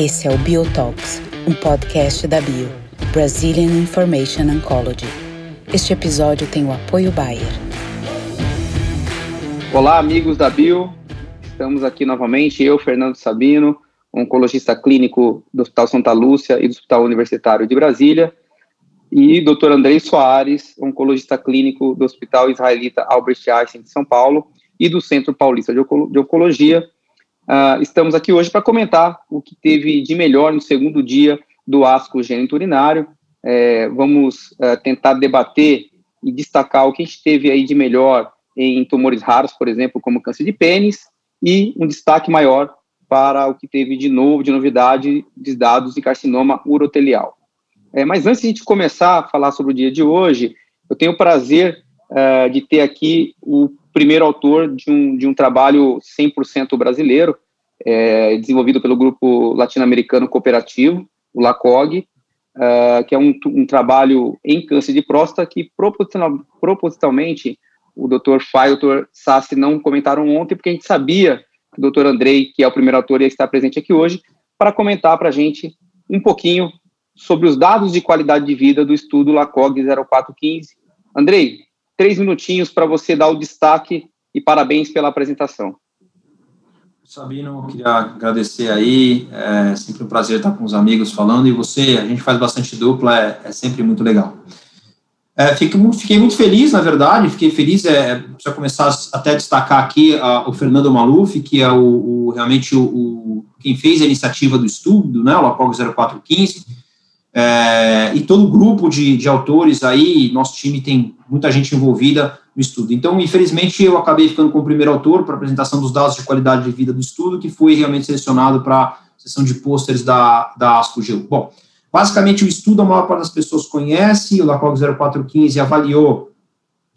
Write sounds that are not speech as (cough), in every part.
Esse é o Biotalks, um podcast da Bio, Brazilian Information Oncology. Este episódio tem o apoio Bayer. Olá, amigos da Bio. Estamos aqui novamente, eu, Fernando Sabino, oncologista clínico do Hospital Santa Lúcia e do Hospital Universitário de Brasília, e Dr. Andrei Soares, oncologista clínico do Hospital Israelita Albert Einstein de São Paulo e do Centro Paulista de, Oncologia. Uh, estamos aqui hoje para comentar o que teve de melhor no segundo dia do ASCO gênito urinário. É, vamos uh, tentar debater e destacar o que a gente teve aí de melhor em tumores raros, por exemplo, como câncer de pênis, e um destaque maior para o que teve de novo, de novidade, de dados de carcinoma urotelial. É, mas antes de a gente começar a falar sobre o dia de hoje, eu tenho o prazer uh, de ter aqui o primeiro autor de um, de um trabalho 100% brasileiro, é, desenvolvido pelo grupo latino-americano cooperativo, o LACOG, uh, que é um, um, trabalho em câncer de próstata que proposital, propositalmente o Dr. Fai e o Dr. Sassi não comentaram ontem, porque a gente sabia que o Dr. Andrei, que é o primeiro autor, ia estar presente aqui hoje, para comentar para a gente um pouquinho sobre os dados de qualidade de vida do estudo LACOG 0415. Andrei, três minutinhos para você dar o destaque e parabéns pela apresentação. Sabino, queria agradecer aí, é sempre um prazer estar com os amigos falando, e você, a gente faz bastante dupla, é, é sempre muito legal. É, fiquei, fiquei, muito feliz, na verdade, fiquei feliz, é, precisa começar até a destacar aqui a, o Fernando Maluf, que é o, o realmente o, o, quem fez a iniciativa do estudo, né, o LACOG 0415, é, e todo o grupo de, de autores aí, nosso time tem muita gente envolvida no estudo. Então, infelizmente, eu acabei ficando com o primeiro autor para apresentação dos dados de qualidade de vida do estudo, que foi realmente selecionado para a sessão de pôsteres da, da ASCO-GEU. Bom, basicamente, o estudo a maior parte das pessoas conhece, o LACOG 0415 avaliou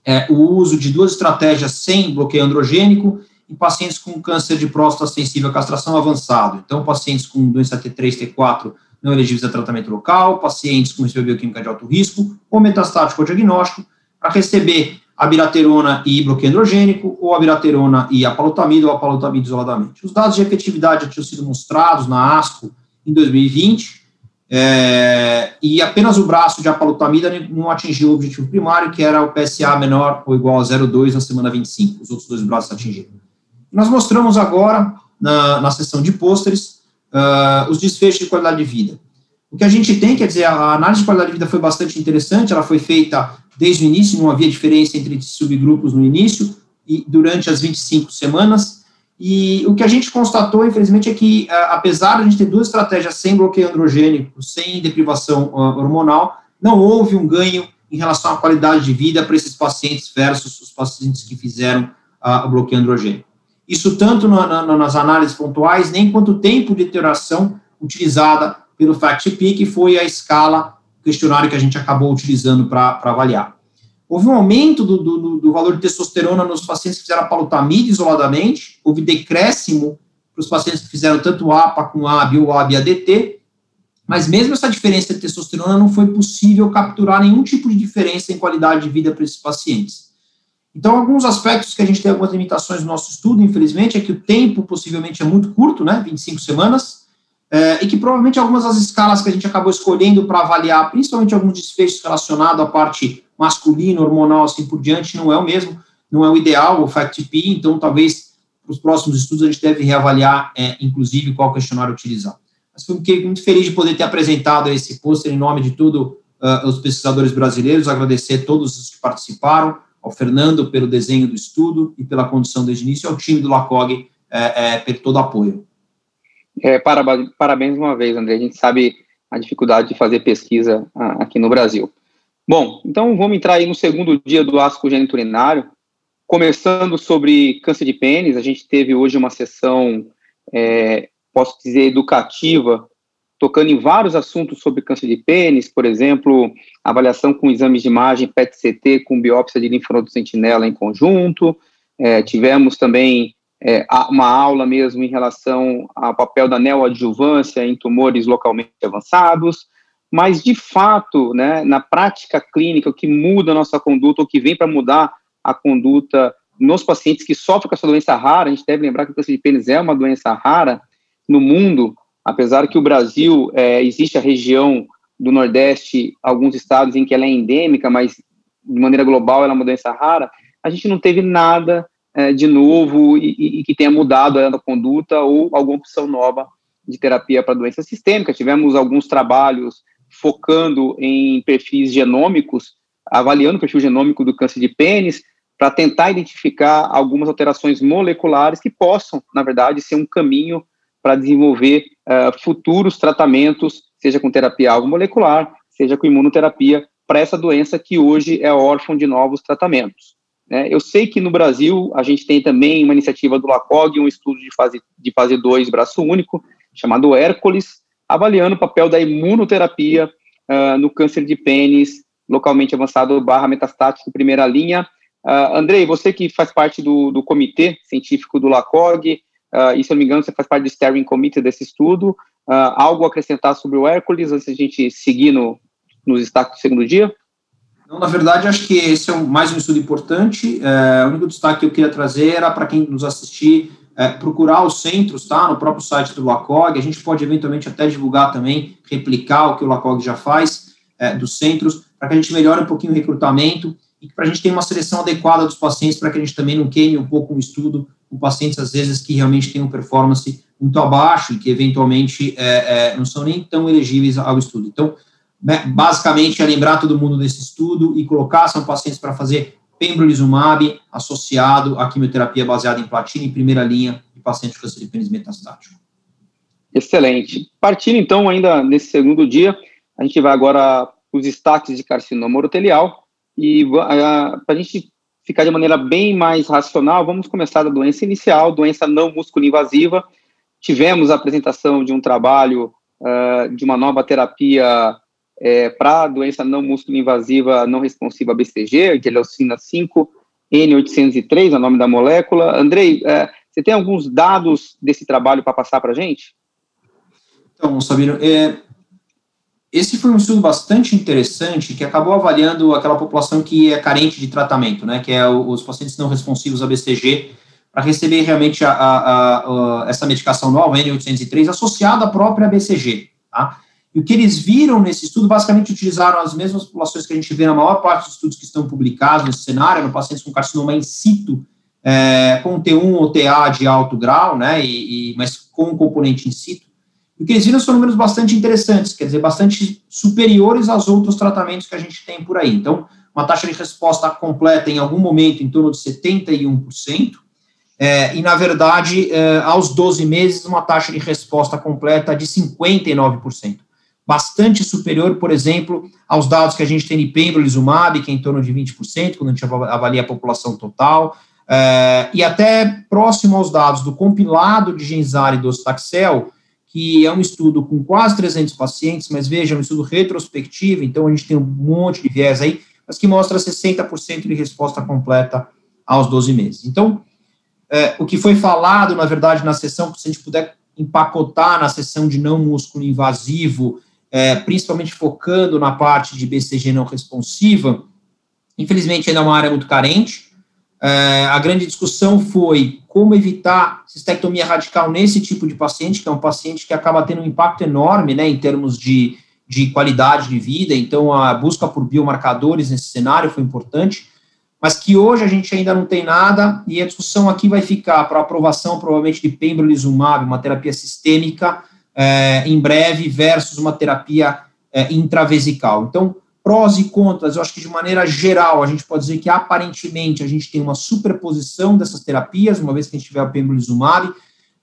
é, o uso de duas estratégias sem bloqueio androgênico em pacientes com câncer de próstata sensível à castração avançado. Então, pacientes com doença T3, T4 não elegíveis a tratamento local, pacientes com risco bioquímica de alto risco, ou metastático ou diagnóstico, para receber abiraterona e bloqueio androgênico, ou abiraterona e apalutamida, ou apalutamida isoladamente. Os dados de efetividade já tinham sido mostrados na ASCO em 2020, é, e apenas o braço de apalutamida não atingiu o objetivo primário, que era o PSA menor ou igual a 0,2 na semana 25. Os outros dois braços atingiram. Nós mostramos agora, na, na sessão de pôsteres, uh, os desfechos de qualidade de vida. O que a gente tem, quer dizer, a análise de qualidade de vida foi bastante interessante, ela foi feita desde o início, não havia diferença entre subgrupos no início e durante as 25 semanas, e o que a gente constatou, infelizmente, é que, uh, apesar de a gente ter duas estratégias sem bloqueio androgênico, sem deprivação uh, hormonal, não houve um ganho em relação à qualidade de vida para esses pacientes versus os pacientes que fizeram o bloqueio androgênico. Isso tanto na, na, nas análises pontuais, nem quanto tempo de iteração utilizada pelo FACT-P, que foi a escala, questionário que a gente acabou utilizando para avaliar. Houve um aumento do, do, do, valor de testosterona nos pacientes que fizeram palutamida isoladamente, houve decréscimo para os pacientes que fizeram tanto APA com AB ou AB-ADT, mas mesmo essa diferença de testosterona não foi possível capturar nenhum tipo de diferença em qualidade de vida para esses pacientes. Então, alguns aspectos que a gente tem algumas limitações no nosso estudo, infelizmente, é que o tempo possivelmente é muito curto, né, 25 semanas, é, e que provavelmente algumas das escalas que a gente acabou escolhendo para avaliar, principalmente alguns desfechos relacionados à parte masculina, hormonal, assim por diante, não é o mesmo, não é o ideal, o FACT-P, então talvez para os próximos estudos a gente deve reavaliar, é, inclusive, qual questionário utilizar. Mas fiquei muito feliz de poder ter apresentado esse pôster em nome de todos uh, os pesquisadores brasileiros, agradecer a todos os que participaram, ao Fernando pelo desenho do estudo e pela condição desde o início, ao time do LACOG é, é, por todo apoio. É, parabéns uma vez, André. A gente sabe a dificuldade de fazer pesquisa aqui no Brasil. Bom, então vamos entrar aí no segundo dia do ASCO geniturinário, começando sobre câncer de pênis. A gente teve hoje uma sessão, é, posso dizer, educativa tocando em vários assuntos sobre câncer de pênis, por exemplo, avaliação com exames de imagem PET-CT com biópsia de linfonodo sentinela em conjunto. É, tivemos também é, uma aula mesmo em relação ao papel da neoadjuvância em tumores localmente avançados, mas de fato, né, na prática clínica, o que muda a nossa conduta, o que vem para mudar a conduta nos pacientes que sofrem com essa doença rara, a gente deve lembrar que o câncer de pênis é uma doença rara no mundo, apesar que o Brasil, é, existe a região do Nordeste, alguns estados em que ela é endêmica, mas de maneira global ela é uma doença rara, a gente não teve nada é, de novo e, e, que tenha mudado a conduta ou alguma opção nova de terapia para doença sistêmica. Tivemos alguns trabalhos focando em perfis genômicos, avaliando o perfil genômico do câncer de pênis, para tentar identificar algumas alterações moleculares que possam, na verdade, ser um caminho para desenvolver uh, futuros tratamentos, seja com terapia alvo molecular, seja com imunoterapia, para essa doença que hoje é órfã de novos tratamentos. Né? Eu sei que no Brasil a gente tem também uma iniciativa do LACOG, um estudo de fase, de fase 2, braço único, chamado Hércules, avaliando o papel da imunoterapia uh, no câncer de pênis localmente avançado barra metastático primeira linha. Uh, Andrei, você que faz parte do, do comitê científico do LACOG, uh, e se eu não me engano, você faz parte do steering committee desse estudo, uh, algo a acrescentar sobre o Hércules antes de a gente seguir no, nos destaques do segundo dia? Não, na verdade, acho que esse é um, mais um estudo importante. É, o único destaque que eu queria trazer era para quem nos assistir, é, procurar os centros, tá? No próprio site do LACOG. A gente pode eventualmente até divulgar também, replicar o que o LACOG já faz é, dos centros, para que a gente melhore um pouquinho o recrutamento e para a gente ter uma seleção adequada dos pacientes, para que a gente também não queime um pouco o estudo com pacientes, às vezes, que realmente têm uma performance muito abaixo e que, eventualmente, é, é, não são nem tão elegíveis ao estudo. Então, né, basicamente, é lembrar todo mundo desse estudo e colocar, são pacientes para fazer pembrolizumab associado à quimioterapia baseada em platina em primeira linha de pacientes com câncer de pênis metastático. Excelente. Partindo, então, ainda nesse segundo dia, a gente vai agora os destaques de carcinoma urotelial e para a gente ficar de maneira bem mais racional, vamos começar da doença inicial, doença não músculo-invasiva. Tivemos a apresentação de um trabalho uh, de uma nova terapia é, para doença não músculo-invasiva não responsiva BCG, de leucina 5, N803, é o nome da molécula. Andrei, é, você tem alguns dados desse trabalho para passar para a gente? Então, Sabino, é, esse foi um estudo bastante interessante que acabou avaliando aquela população que é carente de tratamento, né, que é os pacientes não responsivos a BCG, para receber realmente a, a, a, essa medicação nova, N803, associada à própria BCG, tá? E o que eles viram nesse estudo, basicamente utilizaram as mesmas populações que a gente vê na maior parte dos estudos que estão publicados nesse cenário, no pacientes com carcinoma in situ, é, com T1 ou TA de alto grau, né, e, e, mas com componente in situ. E o que eles viram são números bastante interessantes, quer dizer, bastante superiores aos outros tratamentos que a gente tem por aí. Então, uma taxa de resposta completa em algum momento em torno de 71%, é, e, na verdade, é, aos 12 meses, uma taxa de resposta completa de 59% bastante superior, por exemplo, aos dados que a gente tem de pembrolizumab, que é em torno de 20%, quando a gente avalia a população total, é, e até próximo aos dados do compilado de Genzar e Docetaxel, que é um estudo com quase 300 pacientes, mas veja, é um estudo retrospectivo, então a gente tem um monte de viés aí, mas que mostra 60% de resposta completa aos 12 meses. Então, é, o que foi falado, na verdade, na sessão, se a gente puder empacotar na sessão de não músculo invasivo, é, principalmente focando na parte de BCG não responsiva, infelizmente ainda é uma área muito carente. É, a grande discussão foi como evitar cistectomia radical nesse tipo de paciente, que é um paciente que acaba tendo um impacto enorme, né, em termos de, de qualidade de vida, então a busca por biomarcadores nesse cenário foi importante, mas que hoje a gente ainda não tem nada, e a discussão aqui vai ficar para aprovação, provavelmente, de pembrolizumab, uma terapia sistêmica, é, em breve versus uma terapia é, intravesical. Então, prós e contras, eu acho que de maneira geral, a gente pode dizer que aparentemente a gente tem uma superposição dessas terapias, uma vez que a gente tiver o pembrolizumab,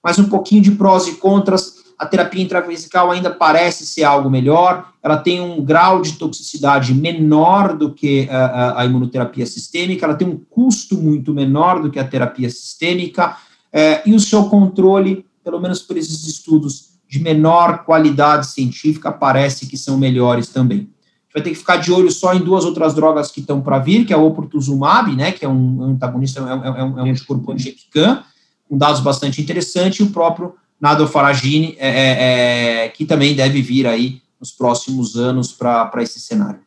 mas um pouquinho de prós e contras, a terapia intravesical ainda parece ser algo melhor, ela tem um grau de toxicidade menor do que a, a, imunoterapia sistêmica, ela tem um custo muito menor do que a terapia sistêmica, é, e o seu controle, pelo menos por esses estudos de menor qualidade científica parece que são melhores também. Vai ter que ficar de olho só em duas outras drogas que estão para vir, que é o oportuzumab, né, que é um antagonista, é, um, é um, é um anticorpo anti-EPCAM, com dados bastante interessantes, e o próprio nadofaragine, é, é, é, que também deve vir aí nos próximos anos para esse cenário.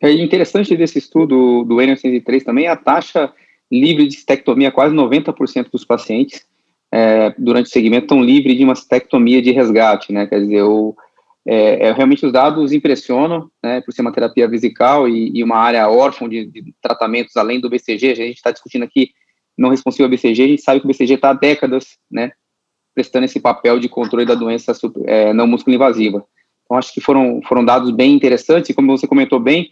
É interessante desse estudo do N803 também, a taxa livre de estectomia, quase 90% dos pacientes, é, durante o segmento estão livres de uma mastectomia de resgate, né? Quer dizer, o, é, é, realmente os dados impressionam, né? Por ser uma terapia vesical e, e uma área órfã de, de, tratamentos além do BCG. A gente está discutindo aqui não responsivo ao BCG, a gente sabe que o BCG está há décadas, né? Prestando esse papel de controle da doença é, não músculo invasiva. Então, acho que foram, foram dados bem interessantes, e como você comentou bem,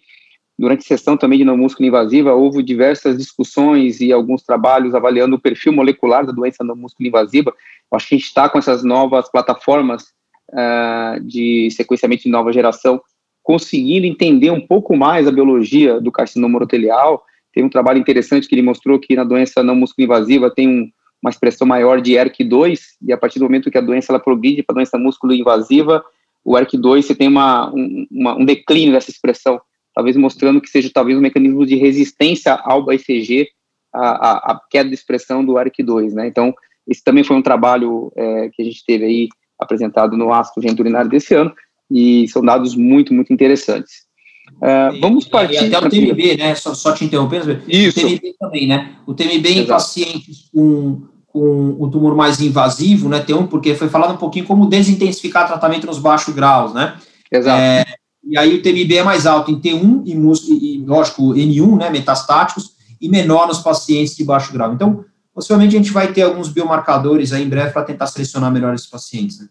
durante a sessão também de não músculo invasiva, houve diversas discussões e alguns trabalhos avaliando o perfil molecular da doença não músculo invasiva. Acho que a gente está com essas novas plataformas uh, de sequenciamento de nova geração, conseguindo entender um pouco mais a biologia do carcinoma urotelial. Tem um trabalho interessante que ele mostrou que na doença não músculo invasiva tem um, uma expressão maior de ERK2, e a partir do momento que a doença ela progride para a doença músculo invasiva, o ERK2 você tem uma, um, uma, um declínio dessa expressão talvez mostrando que seja talvez um mecanismo de resistência ao BCG, a, a, a queda de expressão do ARC2, né? Então, esse também foi um trabalho é, que a gente teve aí apresentado no ácido genturinário desse ano, e são dados muito, muito interessantes. Uh, vamos partir... E até o TMB, né, só, só te interrompendo, Isso. o TMB também, né, o TMB Exato. em pacientes com, com o tumor mais invasivo, né, tem um, porque foi falado um pouquinho como desintensificar tratamento nos baixos graus, né, Exato. É, e aí o TMB é mais alto em T1 e, e lógico, N1, né, metastáticos, e menor nos pacientes de baixo grau. Então, possivelmente a gente vai ter alguns biomarcadores aí em breve para tentar selecionar melhor esses pacientes. Né?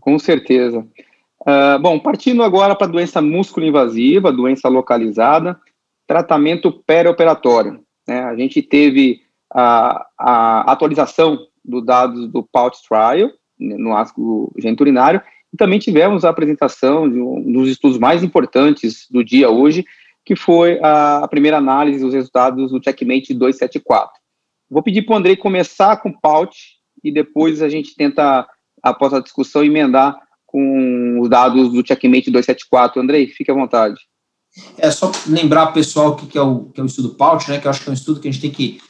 Com certeza. Uh, bom, partindo agora para a doença músculo-invasiva, doença localizada, tratamento perioperatório. Né? A gente teve a, a atualização dos dados do PAUT Trial, né, no ácido genturinário, e também tivemos a apresentação de um dos estudos mais importantes do dia hoje, que foi a, a primeira análise dos resultados do Checkmate 274. Vou pedir para o Andrei começar com o PAUT e depois a gente tenta, após a discussão, emendar com os dados do Checkmate 274. Andrei, fique à vontade. É só lembrar, pessoal, o que é o, que é o estudo PAUT, né, que eu acho que é um estudo que a gente tem que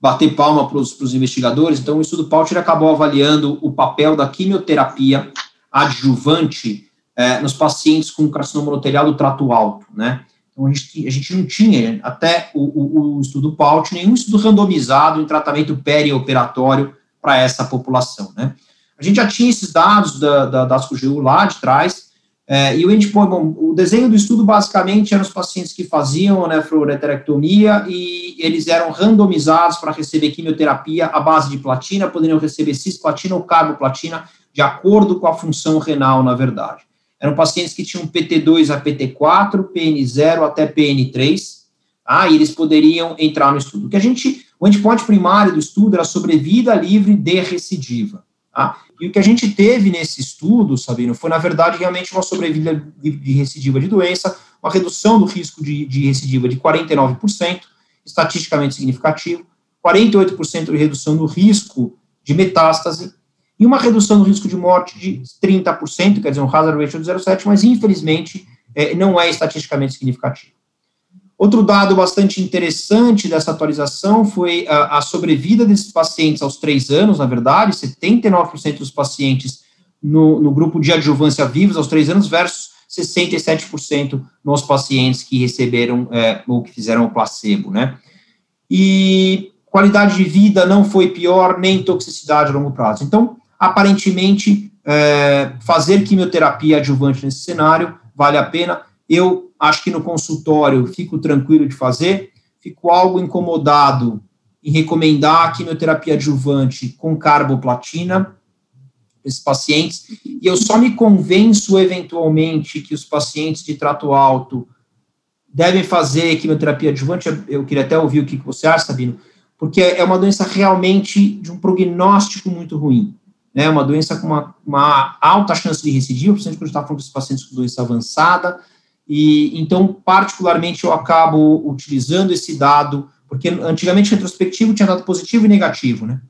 bater palma para os investigadores. Então, o estudo PAUT acabou avaliando o papel da quimioterapia adjuvante é, nos pacientes com carcinoma urotelial do trato alto, né? Então, a gente, a gente não tinha, até o, o, o estudo PAUT, nenhum estudo randomizado em tratamento perioperatório para essa população, né? A gente já tinha esses dados da, da, da ASCO-GU lá de trás, é, e o endpoint, bom, o desenho do estudo basicamente eram os pacientes que faziam nefroureterectomia e eles eram randomizados para receber quimioterapia à base de platina, poderiam receber cisplatina ou carboplatina de acordo com a função renal, na verdade. Eram pacientes que tinham PT2 a PT4, PN0 até PN3, ah, e eles poderiam entrar no estudo. O que a gente, o endpoint primário do estudo era sobrevida livre de recidiva. Tá? E o que a gente teve nesse estudo, Sabino, foi, na verdade, realmente uma sobrevida de recidiva de doença, uma redução do risco de, de recidiva de 49%, estatisticamente significativo, 48% de redução do risco de metástase e uma redução do risco de morte de 30%, quer dizer, um hazard ratio de 0,7, mas infelizmente é, não é estatisticamente significativo. Outro dado bastante interessante dessa atualização foi a, a sobrevida desses pacientes aos três anos, na verdade, 79% dos pacientes no, no, grupo de adjuvância vivos aos três anos versus 67% nos pacientes que receberam é, ou que fizeram o placebo, né? E qualidade de vida não foi pior, nem toxicidade a longo prazo. Então, aparentemente, é, fazer quimioterapia adjuvante nesse cenário vale a pena. Eu acho que no consultório fico tranquilo de fazer, fico algo incomodado em recomendar a quimioterapia adjuvante com carboplatina esses pacientes, e eu só me convenço eventualmente que os pacientes de trato alto devem fazer quimioterapia adjuvante, eu queria até ouvir o que você acha, Sabino, porque é uma doença realmente de um prognóstico muito ruim né, uma doença com uma, uma alta chance de recidiva, principalmente quando a gente está falando dos pacientes com doença avançada, e então, particularmente, eu acabo utilizando esse dado, porque antigamente retrospectivo tinha dado positivo e negativo, né?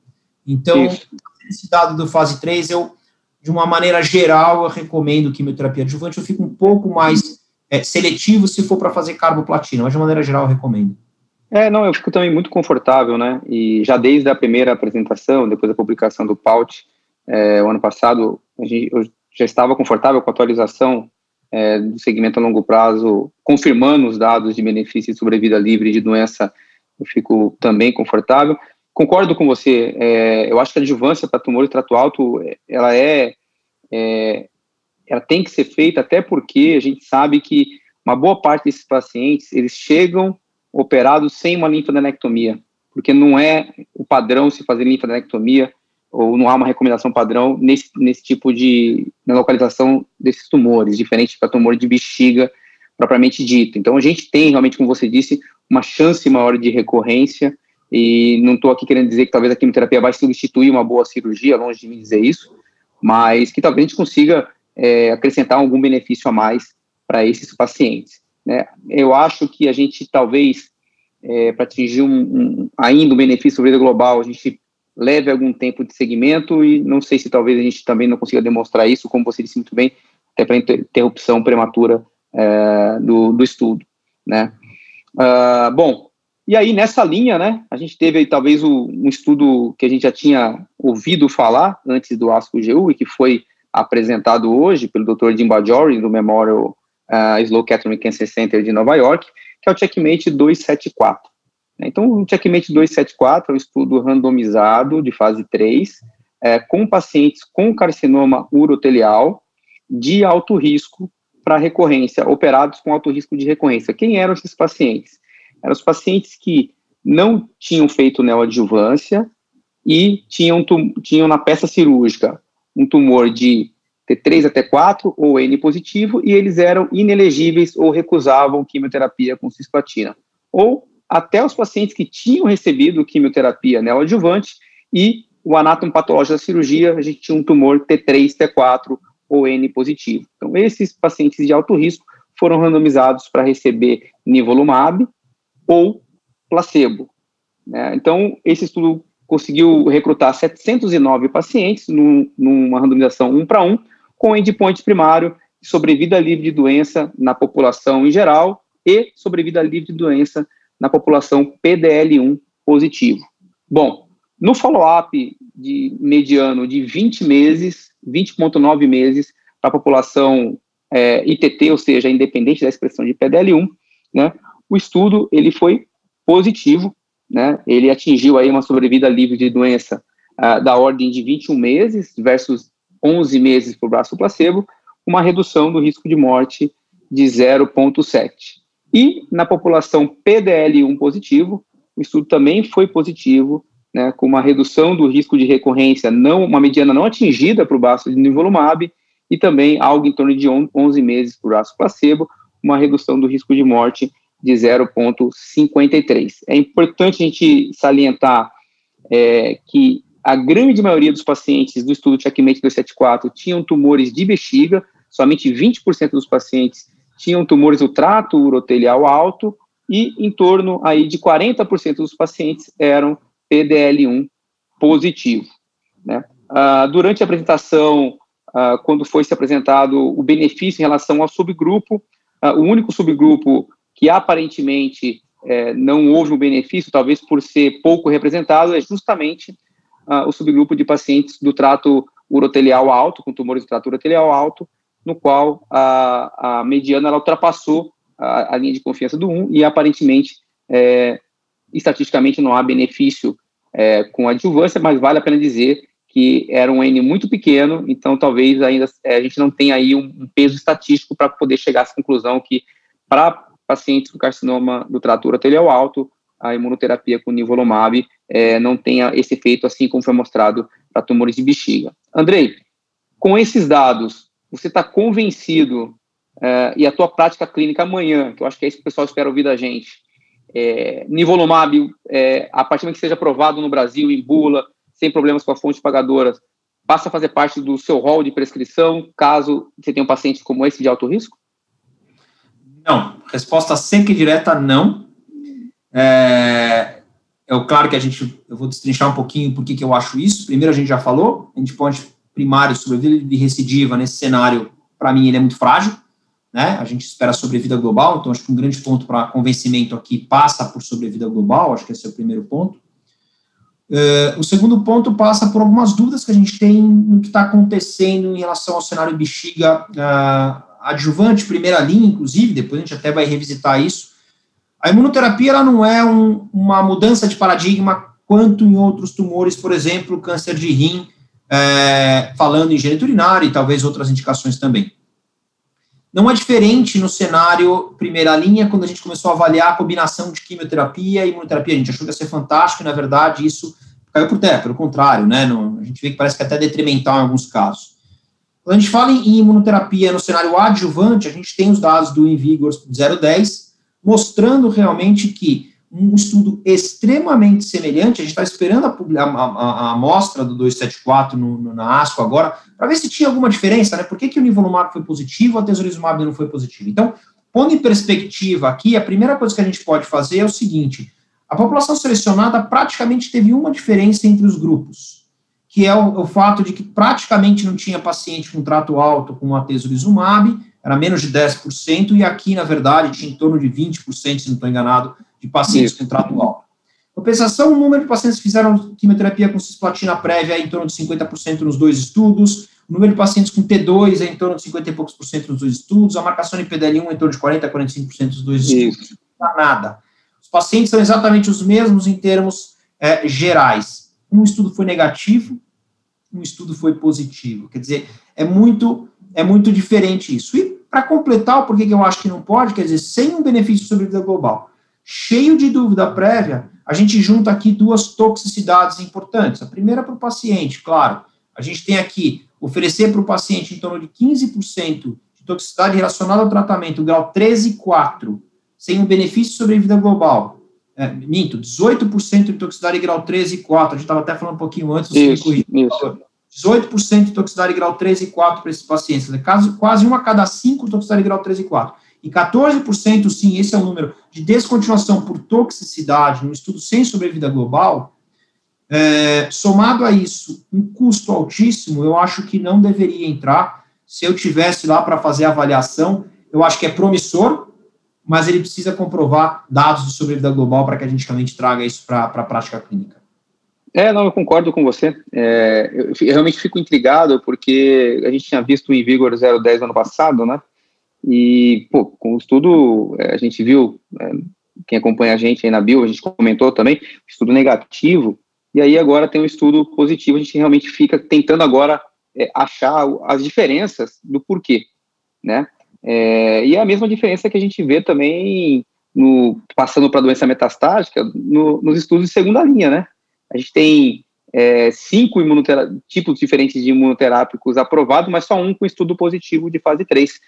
Então, Isso. esse dado do fase 3, eu, de uma maneira geral, eu recomendo quimioterapia adjuvante, eu fico um pouco mais é, seletivo se for para fazer carboplatina, mas de maneira geral eu recomendo. É, não, eu fico também muito confortável, né? E já desde a primeira apresentação, depois da publicação do PAUT, é, o ano passado, gente, eu já estava confortável com a atualização é, do segmento a longo prazo, confirmando os dados de benefício de sobrevida livre de doença, eu fico também confortável. concordo com você. É, eu acho que a adjuvância para tumor de trato alto, ela é, é, ela tem que ser feita até porque a gente sabe que uma boa parte desses pacientes, eles chegam operados sem uma linfadenectomia, porque não é o padrão se fazer linfadenectomia, ou não há uma recomendação padrão nesse, nesse tipo de na localização desses tumores, diferente para tumor de bexiga propriamente dito. Então, a gente tem realmente, como você disse, uma chance maior de recorrência, e não estou aqui querendo dizer que talvez a quimioterapia vai substituir uma boa cirurgia, longe de me dizer isso, mas que talvez a gente consiga é, acrescentar algum benefício a mais para esses pacientes. Né? Eu acho que a gente talvez, é, para atingir um, um, ainda um benefício sobre global, a gente leve algum tempo de segmento e não sei se talvez a gente também não consiga demonstrar isso, como você disse muito bem, até para interrupção prematura é, do, do, estudo, né? Uh, bom, e aí nessa linha, né, a gente teve aí talvez o, um estudo que a gente já tinha ouvido falar antes do ASCO-GU e que foi apresentado hoje pelo Dr. Jim Bajori, do Memorial uh, Sloan Kettering Cancer Center de Nova York, que é o Checkmate 274. Então, o Checkmate 274 é um estudo randomizado de fase 3, é, com pacientes com carcinoma urotelial de alto risco para recorrência, operados com alto risco de recorrência. Quem eram esses pacientes? Eram os pacientes que não tinham feito neoadjuvância e tinham, tinham na peça cirúrgica um tumor de T3 a T4 ou N positivo e eles eram inelegíveis ou recusavam quimioterapia com cisplatina. Ou até os pacientes que tinham recebido quimioterapia neoadjuvante e o anátomo patológico da cirurgia, a gente tinha um tumor T3, T4 ou N positivo. Então, esses pacientes de alto risco foram randomizados para receber nivolumab ou placebo. Né? Então, esse estudo conseguiu recrutar 709 pacientes num, numa randomização 1 para 1, com endpoint primário sobrevida livre de doença na população em geral e sobrevida livre de doença na população PDL1 positivo. Bom, no follow-up de mediano de 20 meses, 20,9 meses, para a população é, ITT, ou seja, independente da expressão de PDL1, né, o estudo ele foi positivo, né, ele atingiu aí uma sobrevida livre de doença uh, da ordem de 21 meses versus 11 meses para o braço placebo, uma redução do risco de morte de 0,7. E na população PDL1 positivo, o estudo também foi positivo, né, com uma redução do risco de recorrência, não uma mediana não atingida para o braço de nivolumab, e também algo em torno de 11 meses para o braço placebo, uma redução do risco de morte de 0,53. É importante a gente salientar é, que a grande maioria dos pacientes do estudo Checkmate 274 tinham tumores de bexiga, somente 20% dos pacientes tinham tumores do trato urotelial alto e em torno aí de 40% dos pacientes eram PDL1 positivo. Né? Ah, durante a apresentação, ah, quando foi se apresentado o benefício em relação ao subgrupo, ah, o único subgrupo que aparentemente eh, não houve um benefício, talvez por ser pouco representado, é justamente o subgrupo de pacientes do trato urotelial alto, com tumores do trato urotelial alto, no qual a, a mediana ela ultrapassou a, a, linha de confiança do 1 e aparentemente, é, estatisticamente, não há benefício é, com a adjuvância, mas vale a pena dizer que era um N muito pequeno, então talvez ainda é, a gente não tenha aí um, um peso estatístico para poder chegar essa conclusão que para pacientes com carcinoma do trato urotelial alto, a imunoterapia com nivolumab é, não tenha esse efeito assim como foi mostrado para tumores de bexiga. Andrei, com esses dados, você está convencido, é, e a tua prática clínica amanhã, que eu acho que é isso que o pessoal espera ouvir da gente, é, nivolumab, é, a partir do que seja aprovado no Brasil, em bula, sem problemas com a fonte pagadora, passa a fazer parte do seu rol de prescrição, caso você tenha um paciente como esse de alto risco? Não, resposta seca e direta, não. É, é claro que a gente, eu vou destrinchar um pouquinho por que eu acho isso. Primeiro, a gente já falou, a gente pode primário, sobrevida de recidiva, nesse cenário, para mim, ele é muito frágil. Né? A gente espera sobrevida global, então acho que um grande ponto para convencimento aqui passa por sobrevida global, acho que esse é o primeiro ponto. Uh, o segundo ponto passa por algumas dúvidas que a gente tem no que está acontecendo em relação ao cenário bexiga uh, adjuvante, primeira linha, inclusive, depois a gente até vai revisitar isso. A imunoterapia ela não é um, uma mudança de paradigma quanto em outros tumores, por exemplo, câncer de rim, é, falando em gênito urinário e talvez outras indicações também. Não é diferente no cenário primeira linha, quando a gente começou a avaliar a combinação de quimioterapia e imunoterapia. A gente achou que ia ser fantástico e, na verdade, isso caiu por terra, pelo contrário, né? a gente vê que parece que é até detrimental em alguns casos. Quando a gente fala em imunoterapia no cenário adjuvante, a gente tem os dados do Invigor 010, mostrando realmente que um estudo extremamente semelhante, a gente está esperando a, a, a, amostra do 274 no, no, na ASCO agora, para ver se tinha alguma diferença, né? Por que, que o nivolumab foi positivo, a tesorizumab não foi positivo? Então, pondo em perspectiva aqui, a primeira coisa que a gente pode fazer é o seguinte, a população selecionada praticamente teve uma diferença entre os grupos, que é o, o fato de que praticamente não tinha paciente com trato alto com a tesorizumab, era menos de 10%, e aqui, na verdade, tinha em torno de 20%, se não estou enganado, de pacientes Isso. alto. Compensação, o número de pacientes que fizeram quimioterapia com cisplatina prévia é em torno de 50% nos dois estudos, o número de pacientes com T2 é em torno de 50 e poucos por cento nos dois estudos, a marcação de PDL1 é em torno de 40 a 45% nos dois Isso. estudos. Não dá nada. Os pacientes são exatamente os mesmos em termos é, gerais. Um estudo foi negativo, um estudo foi positivo. Quer dizer, é muito, é muito diferente isso. E para completar o porquê que eu acho que não pode, quer dizer, sem um benefício sobre vida global, cheio de dúvida prévia, a gente junta aqui duas toxicidades importantes. A primeira para o paciente, claro. A gente tem aqui oferecer para o paciente em torno de 15% de toxicidade relacionada ao tratamento, grau 13 e 4, sem um benefício sobre a vida global. É, minto, 18% de toxicidade grau 13 e 4. A gente estava até falando um pouquinho antes do isso, isso. 18% de toxicidade grau 3 e 4 para esses pacientes. Quase, quase uma a cada cinco toxicidade grau 3 e 4 e 14%, sim, esse é o número, de descontinuação por toxicidade no estudo sem sobrevida global, é, somado a isso, um custo altíssimo, eu acho que não deveria entrar. Se eu tivesse lá para fazer a avaliação, eu acho que é promissor, mas ele precisa comprovar dados de sobrevida global para que a gente realmente traga isso para a prática clínica. É, não, eu concordo com você. É, eu, eu, realmente fico intrigado porque a gente tinha visto o Invigor 010 ano passado, né? E, pô, com o estudo, é, a gente viu, é, quem acompanha a gente aí na bio, a gente comentou também, estudo negativo, e aí agora tem um estudo positivo, a gente realmente fica tentando agora é, achar as diferenças do porquê, né? É, e é a mesma diferença que a gente vê também no, passando para doença metastática no, nos estudos de segunda linha, né? A gente tem é, cinco tipos diferentes de imunoterápicos aprovados, mas só um com estudo positivo de fase 3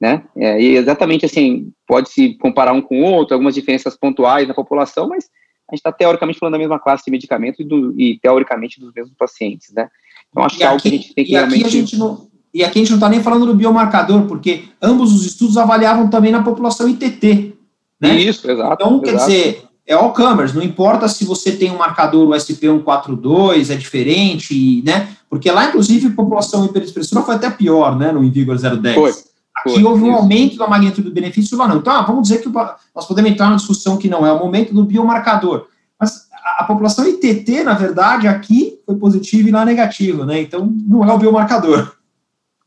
né? É, e exatamente assim, pode se comparar um com o outro, algumas diferenças pontuais na população, mas a gente está teoricamente falando da mesma classe de medicamentos e, do, e, teoricamente dos mesmos pacientes, né? Então acho e que é algo que a gente tem que realmente. Aqui a gente não, e aqui a gente não está nem falando do biomarcador, porque ambos os estudos avaliavam também na população ITT. Né? Isso, exato. Então, quer exato. dizer, é all comers, não importa se você tem um marcador USP142, é diferente, né? Porque lá, inclusive, a população hiperexpressora foi até pior, né, no Invigor 010. Foi. Aqui houve um aumento da magnitude do benefício, lá não. Então, ah, vamos dizer que nós podemos entrar na discussão que não é o momento do biomarcador. Mas a, a população ITT, na verdade, aqui foi positiva e lá negativa, né? Então, não é o biomarcador.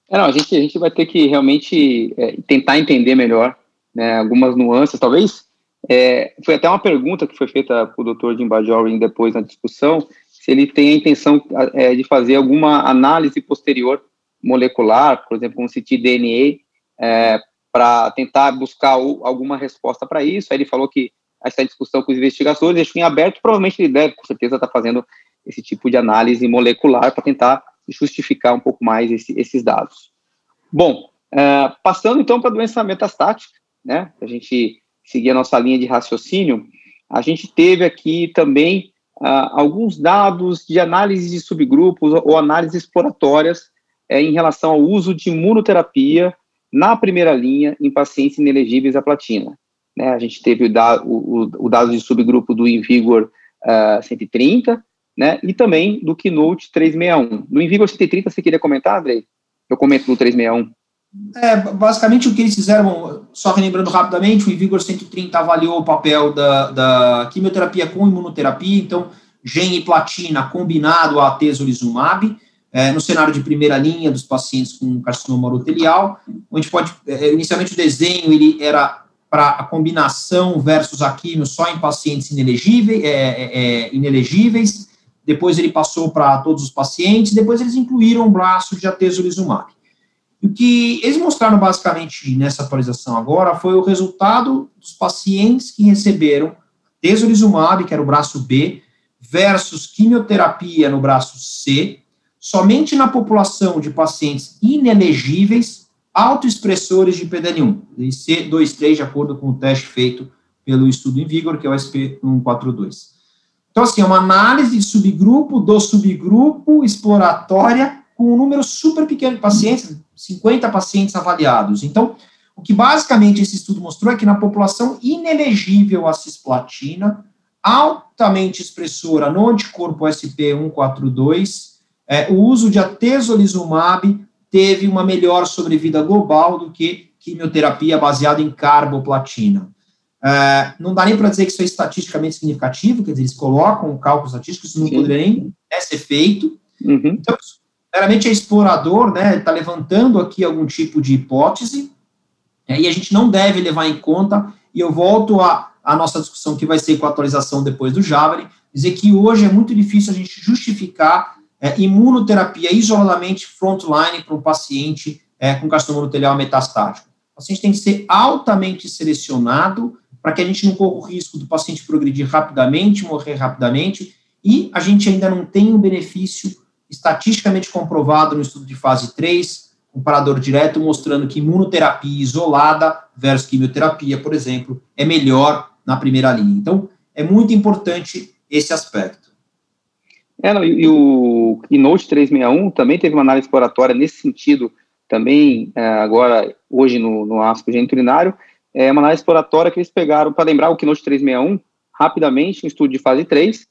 É, não, a gente, a gente vai ter que realmente é, tentar entender melhor né, algumas nuances, talvez. É, foi até uma pergunta que foi feita para o doutor Jim Bajorin depois na discussão, se ele tem a intenção é, de fazer alguma análise posterior molecular, por exemplo, um ctDNA, é, para tentar buscar o, alguma resposta para isso. Aí ele falou que essa discussão com os investigadores deixou em aberto, provavelmente ele deve, com certeza, estar tá fazendo esse tipo de análise molecular para tentar justificar um pouco mais esse, esses dados. Bom, é, passando então para a doença metastática, né, a gente seguir a nossa linha de raciocínio, a gente teve aqui também uh, alguns dados de análise de subgrupos ou análises exploratórias é, em relação ao uso de imunoterapia na primeira linha em pacientes inelegíveis à platina. Né, a gente teve o, da, o, o, dado de subgrupo do Invigor uh, 130, né, e também do Keynote 361. Do Invigor 130, você queria comentar, Andrei? Eu comento no 361. É, basicamente o que eles fizeram, só relembrando rapidamente, o Invigor 130 avaliou o papel da, da quimioterapia com imunoterapia, então, gen e platina combinado a tesolizumab, é, no cenário de primeira linha dos pacientes com carcinoma urotelial, onde pode, é, inicialmente o desenho ele era para a combinação versus a quimio só em pacientes inelegíveis, é, é, é, inelegíveis, depois ele passou para todos os pacientes, depois eles incluíram o braço de atezolizumab. O que eles mostraram basicamente nessa atualização agora foi o resultado dos pacientes que receberam tesolizumab, que era o braço B, versus quimioterapia no braço C, somente na população de pacientes inelegíveis, autoexpressores de PDL1, C23, de acordo com o teste feito pelo estudo em Vigor, que é o SP142. Então, assim, é uma análise de subgrupo do subgrupo exploratória com um número super pequeno de pacientes, 50 pacientes avaliados. Então, o que basicamente esse estudo mostrou é que na população inelegível à cisplatina, altamente expressora no anticorpo SP142, é, o uso de atezolizumab teve uma melhor sobrevida global do que quimioterapia baseada em carboplatina. É, não dá nem para dizer que isso é estatisticamente significativo, quer dizer, eles colocam um cálculo estatístico, isso não Sim. poderia nem né, ser feito. Uhum. Então, meramente é explorador, né, está levantando aqui algum tipo de hipótese, é, e a gente não deve levar em conta, e eu volto à, à nossa discussão que vai ser com a atualização depois do Javelin, dizer que hoje é muito difícil a gente justificar é, imunoterapia isoladamente frontline para um paciente é, com carcinoma telhal metastático. O paciente tem que ser altamente selecionado para que a gente não corra o risco do paciente progredir rapidamente, morrer rapidamente, e a gente ainda não tem um benefício estatisticamente comprovado no estudo de fase 3, comparador direto, mostrando que imunoterapia isolada versus quimioterapia, por exemplo, é melhor na primeira linha. Então, é muito importante esse aspecto. É, não, e, e, o Keynote 361 também teve uma análise exploratória nesse sentido, também é, agora, hoje no, no ASCO geniturinário, é uma análise exploratória que eles pegaram, para lembrar o Keynote 361, rapidamente, um estudo de fase 3,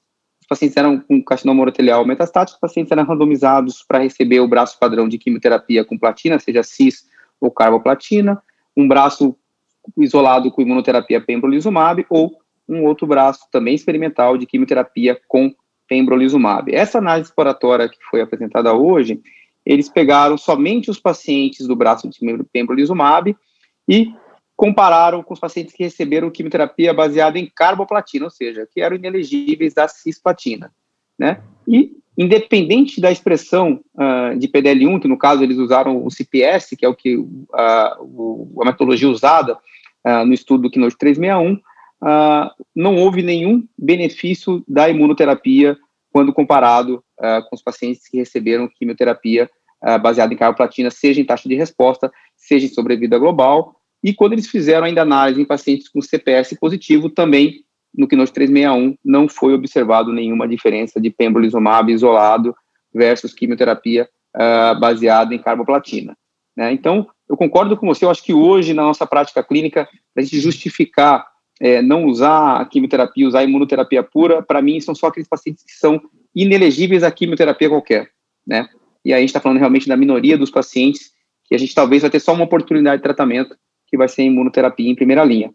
pacientes eram com carcinoma urotelial metastático, os pacientes eram randomizados para receber o braço padrão de quimioterapia com platina, seja cis ou carboplatina, um braço isolado com imunoterapia pembrolizumab ou um outro braço também experimental de quimioterapia com pembrolizumab. Essa análise exploratória que foi apresentada hoje, eles pegaram somente os pacientes do braço de pembrolizumab e compararam com os pacientes que receberam quimioterapia baseada em carboplatina, ou seja, que eram inelegíveis da cisplatina, né? E independente da expressão uh, de PDL1, que no caso eles usaram o CPS, que é o que uh, o, a metodologia usada uh, no estudo do Keynote 361, não houve nenhum benefício da imunoterapia quando comparado com os pacientes que receberam quimioterapia baseada em carboplatina, seja em taxa de resposta, seja em sobrevida global, e quando eles fizeram ainda análise em pacientes com CPS positivo, também no Keynote 361 não foi observado nenhuma diferença de pembrolizumab isolado versus quimioterapia baseada em carboplatina. Né? Então, eu concordo com você, eu acho que hoje, na nossa prática clínica, a gente justificar é, não usar a quimioterapia, usar a imunoterapia pura, para mim, são só aqueles pacientes que são inelegíveis à quimioterapia qualquer, né? E aí a gente está falando realmente da minoria dos pacientes que a gente talvez vai ter só uma oportunidade de tratamento que vai ser imunoterapia em primeira linha.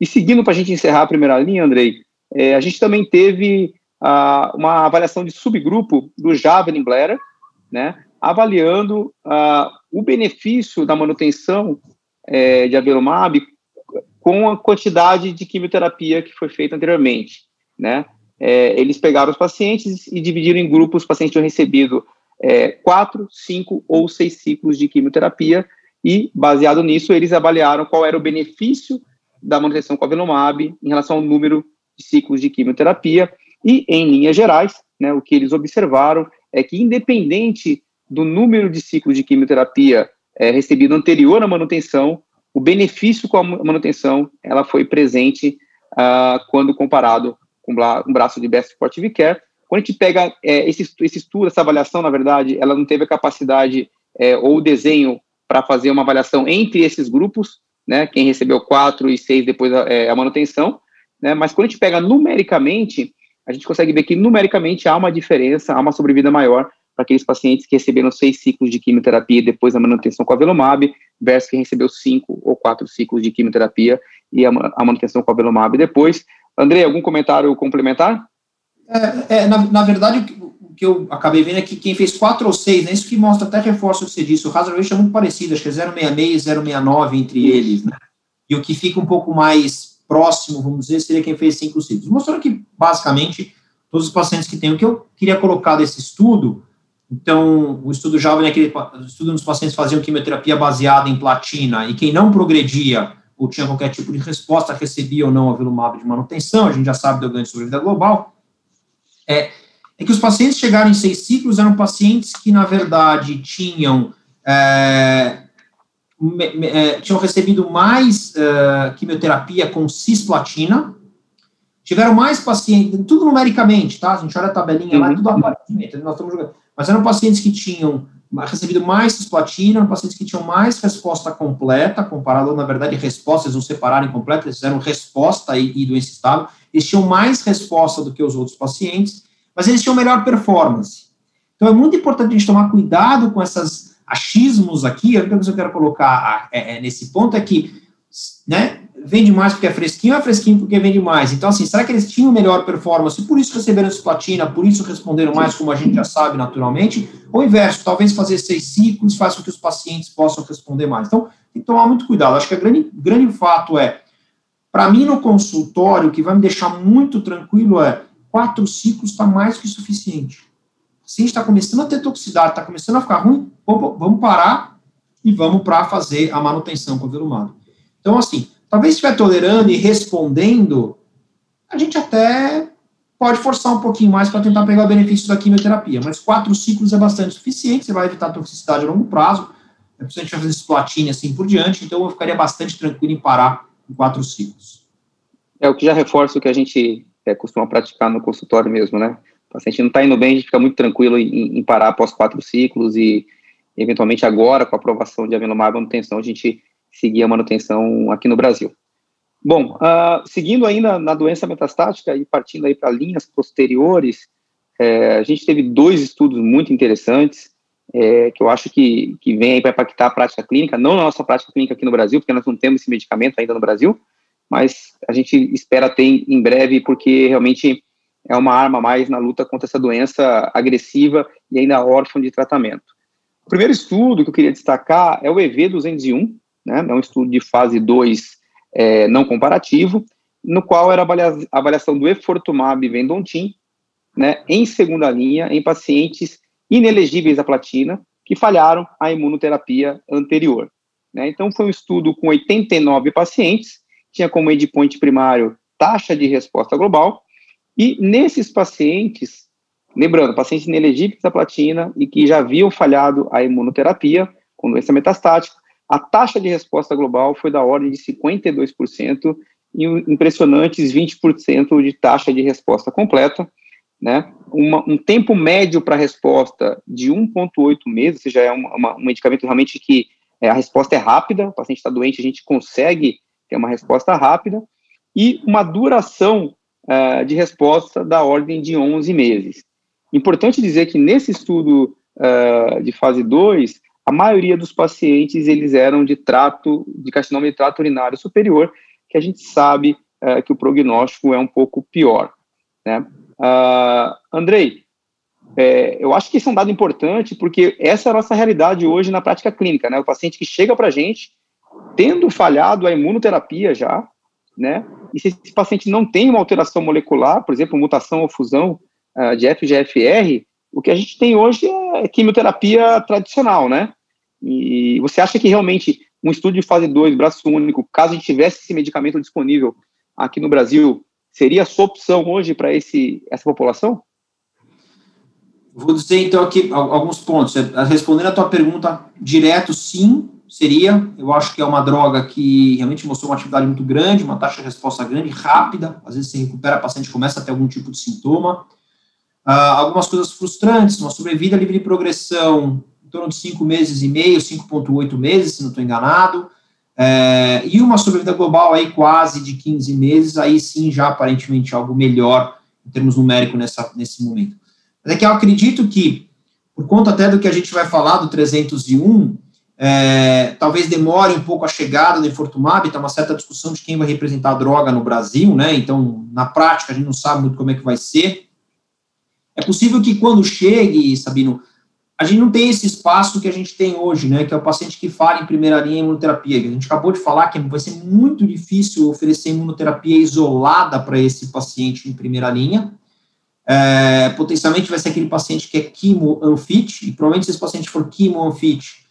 E seguindo para a gente encerrar a primeira linha, Andrei, é, a gente também teve ah, uma avaliação de subgrupo do Javelin Blair, né, avaliando ah, o benefício da manutenção é, de avelumab com a quantidade de quimioterapia que foi feita anteriormente, né. É, eles pegaram os pacientes e dividiram em grupos, os pacientes tinham recebido é, quatro, cinco ou seis ciclos de quimioterapia e, baseado nisso, eles avaliaram qual era o benefício da manutenção com a Velumab em relação ao número de ciclos de quimioterapia, e, em linhas gerais, né, o que eles observaram é que, independente do número de ciclos de quimioterapia é, recebido anterior à manutenção, o benefício com a manutenção ela foi presente uh, quando comparado com um braço de Best Supportive Care. Quando a gente pega é, esse, esse estudo, essa avaliação, na verdade, ela não teve a capacidade é, ou o desenho para fazer uma avaliação entre esses grupos, né, quem recebeu quatro e seis depois a, é, a manutenção, né, mas quando a gente pega numericamente, a gente consegue ver que numericamente há uma diferença, há uma sobrevida maior para aqueles pacientes que receberam seis ciclos de quimioterapia depois da manutenção com a Velumab, versus quem recebeu cinco ou quatro ciclos de quimioterapia e a, a manutenção com a Velumab depois. André, algum comentário complementar? É, é, na, na verdade, que eu acabei vendo é que quem fez 4 ou 6, né, isso que mostra, até reforça o que você disse, o hazard ratio é muito parecido, acho que é 0,66 e 0,69 entre eles, né? e o que fica um pouco mais próximo, vamos dizer, seria quem fez cinco ciclos. Mostrando que, basicamente, todos os pacientes que têm. O que eu queria colocar desse estudo, então, o estudo jovem, aquele estudo nos pacientes faziam quimioterapia baseada em platina, e quem não progredia ou tinha qualquer tipo de resposta, recebia ou não avelumab de manutenção, a gente já sabe do ganho de sobrevida global, é, é que os pacientes chegaram em seis ciclos eram pacientes que, na verdade, tinham é, é, tinham recebido mais uh, quimioterapia com cisplatina, tiveram mais pacientes, tudo numericamente, tá? A gente olha a tabelinha uhum. lá, tudo aparentemente, nós estamos jogando. Mas eram pacientes que tinham recebido mais cisplatina, eram pacientes que tinham mais resposta completa, comparado, na verdade, respostas, eles não separaram completa, eles fizeram resposta e, e doença estável, eles tinham mais resposta do que os outros pacientes, mas eles tinham melhor performance. Então, é muito importante a gente tomar cuidado com essas achismos aqui, a única coisa que eu quero colocar é, é, nesse ponto é que, né, vende mais porque é fresquinho, é fresquinho porque vende mais. Então, assim, será que eles tinham melhor performance, por isso receberam platina, por isso responderam mais, como a gente já sabe naturalmente, ou inverso, talvez fazer seis ciclos faz com que os pacientes possam responder mais. Então, tem que tomar muito cuidado. Acho que o grande, grande fato é, para mim no consultório, o que vai me deixar muito tranquilo é, quatro ciclos está mais que suficiente. Se a gente está começando a ter toxicidade, está começando a ficar ruim, vamos parar e vamos para fazer a manutenção com o velumado. Então, assim, talvez estiver tolerando e respondendo, a gente até pode forçar um pouquinho mais para tentar pegar o benefício da quimioterapia, mas quatro ciclos é bastante suficiente, você vai evitar toxicidade a longo prazo, é preciso a gente fazer platina assim por diante, então eu ficaria bastante tranquilo em parar em quatro ciclos. É o que já reforça o que a gente é, costuma praticar no consultório mesmo, né? O paciente não está indo bem, a gente fica muito tranquilo em, em, parar após quatro ciclos e, eventualmente, agora, com a aprovação de avelumab manutenção, a gente seguir a manutenção aqui no Brasil. Bom, uh, seguindo ainda na doença metastática e partindo aí para linhas posteriores, é, a gente teve dois estudos muito interessantes, é, que eu acho que, que vem aí para impactar a prática clínica, não na nossa prática clínica aqui no Brasil, porque nós não temos esse medicamento ainda no Brasil, mas a gente espera ter em breve, porque realmente é uma arma mais na luta contra essa doença agressiva e ainda órfã de tratamento. O primeiro estudo que eu queria destacar é o EV201, né, é um estudo de fase 2 é, não comparativo, no qual era a avaliação do efortumab vendontin, né, em segunda linha, em pacientes inelegíveis à platina, que falharam a imunoterapia anterior. Né? Então, foi um estudo com 89 pacientes, tinha como endpoint primário taxa de resposta global, e nesses pacientes, lembrando, pacientes inelegíveis à platina e que já haviam falhado a imunoterapia com doença metastática, a taxa de resposta global foi da ordem de 52% e impressionantes 20% de taxa de resposta completa, né? Uma, um tempo médio para resposta de 1,8 meses, ou seja, é uma, uma, um medicamento realmente que é, a resposta é rápida, o paciente está doente, a gente consegue ter uma resposta rápida, e uma duração uh, de resposta da ordem de 11 meses. Importante dizer que nesse estudo uh, de fase 2, a maioria dos pacientes eles eram de trato, de carcinoma de trato urinário superior, que a gente sabe uh, que o prognóstico é um pouco pior. Né? Andrei, é, eu acho que isso é um dado importante, porque essa é a nossa realidade hoje na prática clínica, né? O paciente que chega para a gente, tendo falhado a imunoterapia já, né? E se esse paciente não tem uma alteração molecular, por exemplo, mutação ou fusão uh, de FGFR, o que a gente tem hoje é quimioterapia tradicional, né? E você acha que realmente um estudo de fase 2, braço único, caso a gente tivesse esse medicamento disponível aqui no Brasil, seria a sua opção hoje para essa população? Vou dizer então aqui alguns pontos. Respondendo a tua pergunta direto, sim, seria. Eu acho que é uma droga que realmente mostrou uma atividade muito grande, uma taxa de resposta grande, rápida. Às vezes você recupera, a paciente começa a ter algum tipo de sintoma. Uh, algumas coisas frustrantes, uma sobrevida livre de progressão em torno de 5 meses e meio, 5,8 meses, se não estou enganado. É, e uma sobrevida global aí quase de 15 meses, aí sim já aparentemente algo melhor em termos numéricos nessa, nesse momento. Mas é que eu acredito que, por conta até do que a gente vai falar do 301, é, talvez demore um pouco a chegada do Infortumab, está uma certa discussão de quem vai representar a droga no Brasil, né? Então, na prática, a gente não sabe muito como é que vai ser. É possível que quando chegue, Sabino, a gente não tem esse espaço que a gente tem hoje, né, que é o paciente que fala em primeira linha imunoterapia. A gente acabou de falar que vai ser muito difícil oferecer imunoterapia isolada para esse paciente em primeira linha. É, potencialmente vai ser aquele paciente que é quimo unfit, e provavelmente se esse paciente for quimo unfit,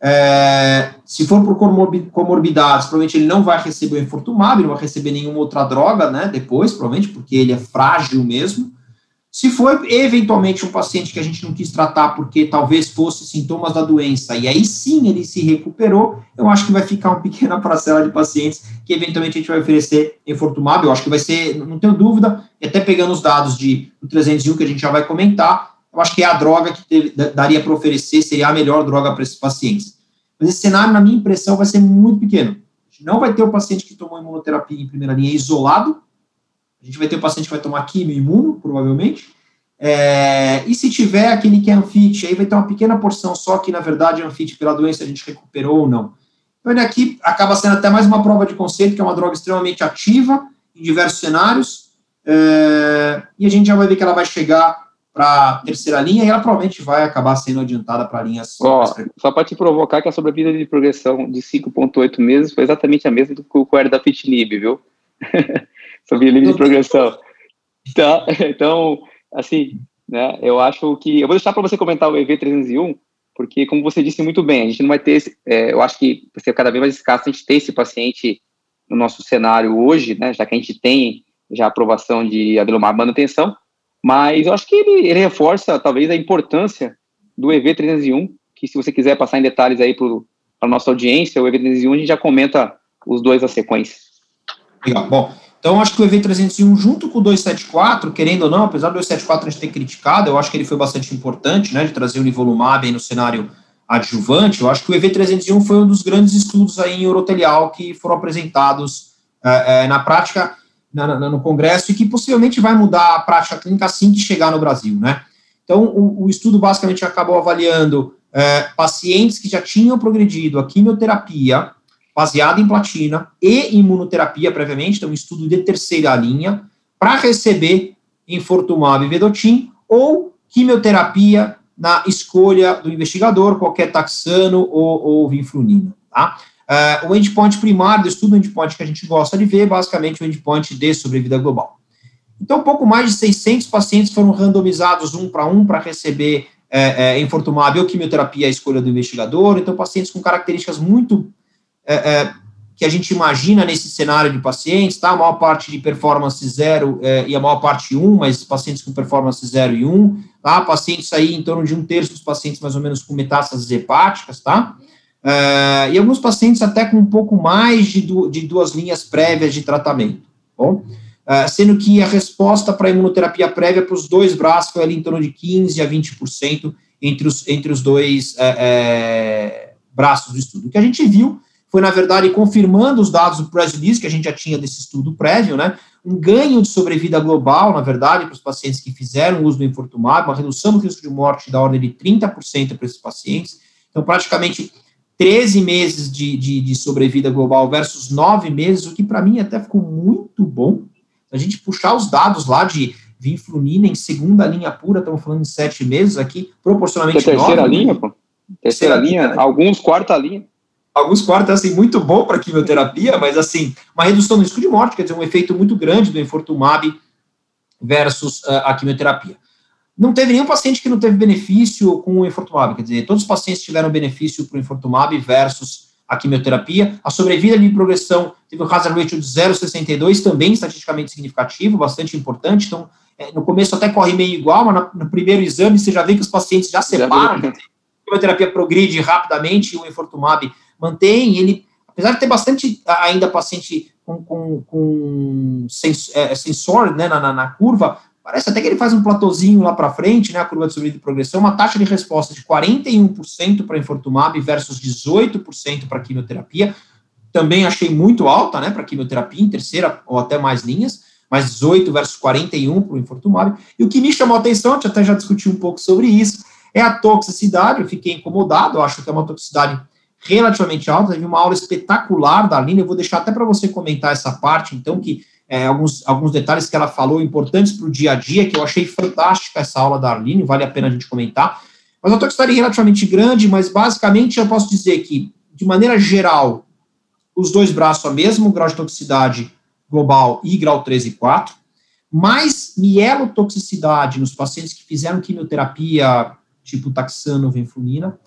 é, se for por comorbidades, provavelmente ele não vai receber o enfortumab, não vai receber nenhuma outra droga, né, depois, provavelmente, porque ele é frágil mesmo. Se for eventualmente um paciente que a gente não quis tratar porque talvez fosse sintomas da doença e aí sim ele se recuperou, eu acho que vai ficar uma (laughs) pequena parcela de pacientes que eventualmente a gente vai oferecer enfortumab. Eu acho que vai ser, não tenho dúvida, e até pegando os dados de, do 301 que a gente já vai comentar, eu acho que é a droga que teve, daria para oferecer, seria a melhor droga para esses pacientes. Mas esse cenário, na minha impressão, vai ser muito pequeno. A gente não vai ter o paciente que tomou imunoterapia em primeira linha isolado, a gente vai ter o paciente que vai tomar quimio imuno, provavelmente. É, e se tiver aquele que é anfit, aí vai ter uma pequena porção só que, na verdade, é anfit pela doença a gente recuperou ou não. Então, ele aqui acaba sendo até mais uma prova de conceito, que é uma droga extremamente ativa em diversos cenários, é, e a gente já vai ver que ela vai chegar para a terceira linha e ela provavelmente vai acabar sendo adiantada para linhas. Ó, só para te provocar que a sobrevida de progressão de 5,8 meses foi exatamente a mesma do que o da Fitinib, viu? (laughs) sobre limite de progressão. Tá, (laughs) então, assim, né, eu acho que. Eu vou deixar para você comentar o EV301, porque, como você disse muito bem, a gente não vai ter. Esse, é, eu acho que vai ser cada vez mais escasso a gente ter esse paciente no nosso cenário hoje, né, já que a gente tem já aprovação de adelomar manutenção, mas eu acho que ele, ele reforça, talvez, a importância do EV301, que se você quiser passar em detalhes aí para a nossa audiência, o EV301, a gente já comenta os dois a sequência. Legal. Bom, então, acho que o EV301, junto com o 274, querendo ou não, apesar do 274 a gente ter criticado, eu acho que ele foi bastante importante, né, de trazer o nivolumab aí no cenário adjuvante. Eu acho que o EV301 foi um dos grandes estudos aí em urotelial que foram apresentados é, é, na prática na, na, no Congresso e que possivelmente vai mudar a prática clínica assim que chegar no Brasil, né? Então, o, o estudo basicamente acabou avaliando é, pacientes que já tinham progredido a quimioterapia baseada em platina e imunoterapia previamente, então um estudo de terceira linha, para receber infortumab vedotin ou quimioterapia na escolha do investigador, qualquer taxano ou, ou vinflunina, tá? Uh, o endpoint primário do estudo, o endpoint que a gente gosta de ver, basicamente o endpoint de sobrevida global. Então, pouco mais de 600 pacientes foram randomizados um para um para receber é, é, infortumab ou quimioterapia à escolha do investigador. Então, pacientes com características muito é, é, que a gente imagina nesse cenário de pacientes, tá? A maior parte de performance zero é, e a maior parte um, mas pacientes com performance zero e um, tá? Pacientes aí em torno de um terço dos pacientes mais ou menos com metástases hepáticas, tá? É, e alguns pacientes até com um pouco mais de, du de duas linhas prévias de tratamento, bom? É, sendo que a resposta para imunoterapia prévia para os dois braços foi ali em torno de 15% a 20% entre os, entre os dois é, é, braços do estudo. O que a gente viu foi, na verdade, confirmando os dados do press release que a gente já tinha desse estudo prévio, né? Um ganho de sobrevida global, na verdade, para os pacientes que fizeram uso do infortumab, uma redução do risco de morte da ordem de 30% para esses pacientes. Então, praticamente 13 meses de, de, de sobrevida global versus 9 meses, o que para mim até ficou muito bom. A gente puxar os dados lá de vinflunina em segunda linha pura, estamos falando de 7 meses aqui, proporcionalmente. É terceira 9, linha, pô? Terceira, terceira linha, linha né? alguns quarta linha alguns quartos, assim, muito bom para quimioterapia, mas, assim, uma redução no risco de morte, quer dizer, um efeito muito grande do infortumab versus uh, a quimioterapia. Não teve nenhum paciente que não teve benefício com o infortumab, quer dizer, todos os pacientes tiveram benefício para o infortumab versus a quimioterapia. A sobrevida de progressão teve um hazard ratio de 0,62, também estatisticamente significativo, bastante importante. Então, é, no começo até corre meio igual, mas no, no, primeiro exame você já vê que os pacientes já separam. a quimioterapia progride rapidamente e o infortumab mantém, ele, apesar de ter bastante ainda paciente com, com, com sens, é, sensor né, na, na, curva, parece até que ele faz um platôzinho lá para frente, né, a curva de subida e progressão, uma taxa de resposta de 41% para infortumab versus 18% para quimioterapia, também achei muito alta, né, para quimioterapia em terceira ou até mais linhas, mas 18 versus 41 para o infortumab, e o que me chamou a atenção, a gente até já discutiu um pouco sobre isso, é a toxicidade, eu fiquei incomodado, eu acho que é uma toxicidade relativamente alta. Teve uma aula espetacular da Aline, eu vou deixar até para você comentar essa parte, então, que é, alguns, alguns detalhes que ela falou importantes para o dia a dia, que eu achei fantástica essa aula da Arline, vale a pena a gente comentar. mas uma toxicidade relativamente grande, mas basicamente eu posso dizer que, de maneira geral, os dois braços a mesmo grau de toxicidade global e grau 3 e 4, mais mielotoxicidade nos pacientes que fizeram quimioterapia tipo taxano, venflumina,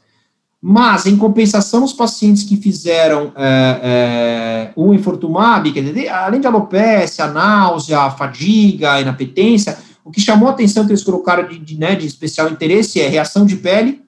mas, em compensação, os pacientes que fizeram é, é, o infortumab, dizer, além de alopecia, náusea, fadiga, inapetência, o que chamou a atenção que eles colocaram de, de, né, de especial interesse é reação de pele,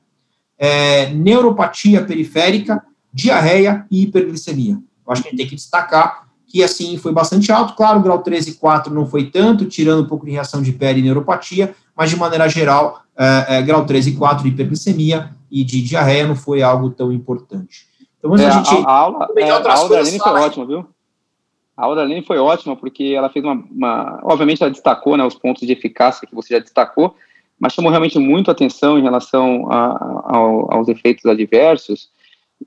é, neuropatia periférica, diarreia e hiperglicemia. Eu acho que a gente tem que destacar que, assim, foi bastante alto. Claro, grau 13 e 4 não foi tanto, tirando um pouco de reação de pele e neuropatia, mas, de maneira geral, é, é, grau 13 e 4 de hiperglicemia e de diarreia não foi algo tão importante. Então, é, a, gente a, aula, é, a aula da Aline foi ótima, viu? A aula da Aline foi ótima, porque ela fez uma, uma, Obviamente, ela destacou né, os pontos de eficácia que você já destacou, mas chamou realmente muito atenção em relação a, a, aos efeitos adversos,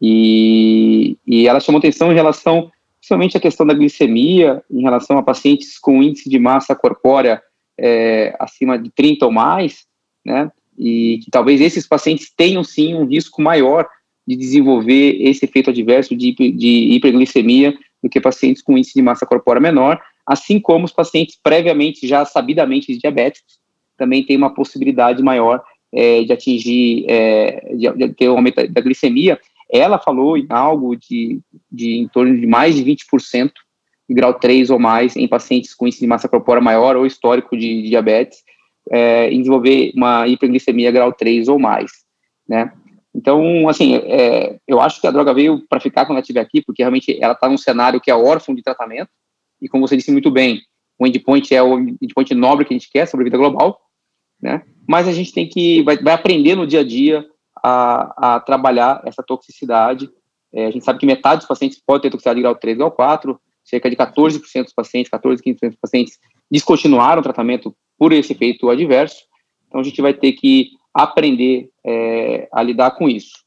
e, e ela chamou atenção em relação, principalmente, à questão da glicemia, em relação a pacientes com índice de massa corpórea é, acima de 30 ou mais, né? e que talvez esses pacientes tenham sim um risco maior de desenvolver esse efeito adverso de, de hiperglicemia do que pacientes com índice de massa corpórea menor, assim como os pacientes previamente já sabidamente diabéticos também têm uma possibilidade maior é, de atingir, é, de, de, ter um aumento da glicemia. Ela falou em algo de, de em torno de mais de 20% de grau 3 ou mais em pacientes com índice de massa corpórea maior ou histórico de, de diabetes, é, em desenvolver uma hiperglicemia grau 3 ou mais, né? Então, assim, é, eu acho que a droga veio para ficar quando ela estiver aqui, porque realmente ela está num cenário que é órfão de tratamento, e como você disse muito bem, o endpoint é o endpoint nobre que a gente quer, sobrevida global, né? Mas a gente tem que, vai, vai aprender no dia a dia a, a trabalhar essa toxicidade. É, a gente sabe que metade dos pacientes pode ter toxicidade de grau 3, grau 4, cerca de 14% dos pacientes, 14, 15% dos pacientes descontinuaram o tratamento por esse efeito adverso. Então, a gente vai ter que aprender é, a lidar com isso.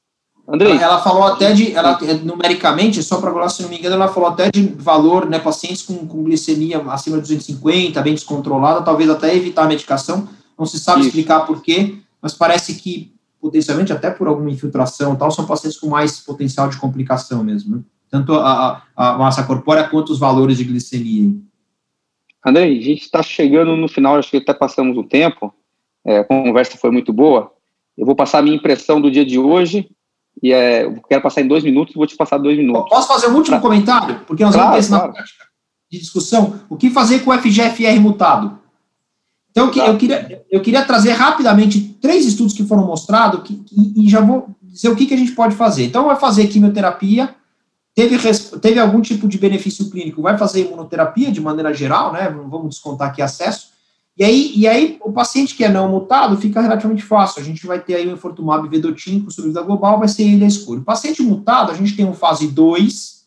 Andrei. Ela, ela falou até de, ela, numericamente, só para agora, se não me engano, ela falou até de valor, né, pacientes com, com glicemia acima de 250, bem descontrolada, talvez até evitar a medicação, não se sabe isso. explicar por quê, mas parece que, potencialmente, até por alguma infiltração tal, são pacientes com mais potencial de complicação mesmo, né? tanto a, a, a massa corpórea quanto os valores de glicemia. Andrei, a gente está chegando no final, acho que até passamos o tempo, é, a conversa foi muito boa. Eu vou passar a minha impressão do dia de hoje, e é, eu quero passar em dois minutos, vou te passar dois minutos. Posso fazer um último pra... comentário? Porque nós claro, vamos ter claro. prática de discussão. O que fazer com o FGFR mutado? Então, eu queria, eu queria trazer rapidamente três estudos que foram mostrados que, e, e já vou dizer o que, que a gente pode fazer. Então, vai fazer quimioterapia, Teve, teve algum tipo de benefício clínico, vai fazer imunoterapia de maneira geral, né? Vamos descontar aqui acesso. E aí, e aí, o paciente que é não mutado fica relativamente fácil. A gente vai ter aí o infortumab vedotin com sobrevida global, vai ser ele a escolha. O paciente mutado, a gente tem um fase 2,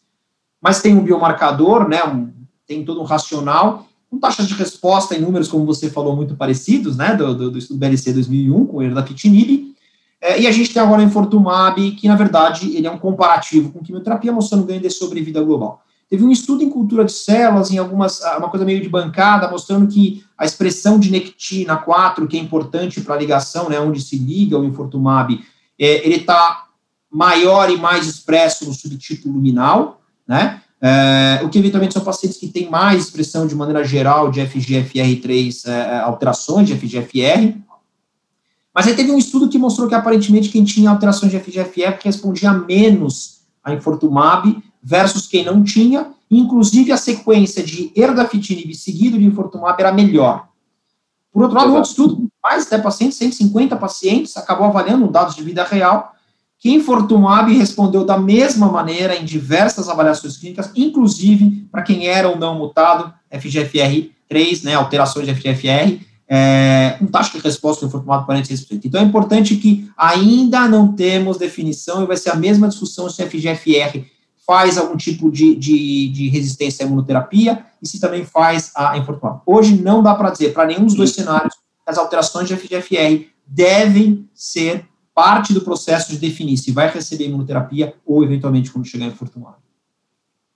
mas tem um biomarcador, né? Um, tem todo um racional, com taxas de resposta em números, como você falou, muito parecidos, né? Do, do, do estudo BLC 2001 com o erdafitinib. É, e a gente tem agora o Infortumab, que na verdade ele é um comparativo com quimioterapia, mostrando ganho de sobrevida global. Teve um estudo em cultura de células, em algumas, ah, uma coisa meio de bancada, mostrando que a expressão de nectina 4, que é importante para a ligação, né, onde se liga o Infortumab, é, ele está maior e mais expresso no subtipo luminal, né? É, o que eventualmente são pacientes que têm mais expressão de maneira geral de FGFR3, é, é, alterações de FGFR, mas aí teve um estudo que mostrou que aparentemente quem tinha alterações de FGFR respondia menos a infortumab versus quem não tinha, inclusive a sequência de erdafitinib seguido de infortumab era melhor. Por outro lado, outro estudo, mais até pacientes, 150 pacientes, acabou avaliando dados de vida real, que infortumab respondeu da mesma maneira em diversas avaliações clínicas, inclusive para quem era ou não mutado, FGFR3, né, alterações de FGFR, é, um taxa de resposta foi tomado 46%. Então é importante que ainda não temos definição e vai ser a mesma discussão se o FGFR faz algum tipo de, de, de resistência à imunoterapia e se também faz a infortumab. Hoje não dá para dizer, para nenhum dos dois cenários, as alterações de FGFR devem ser parte do processo de definir se vai receber imunoterapia ou, eventualmente, quando chegar em infortumab.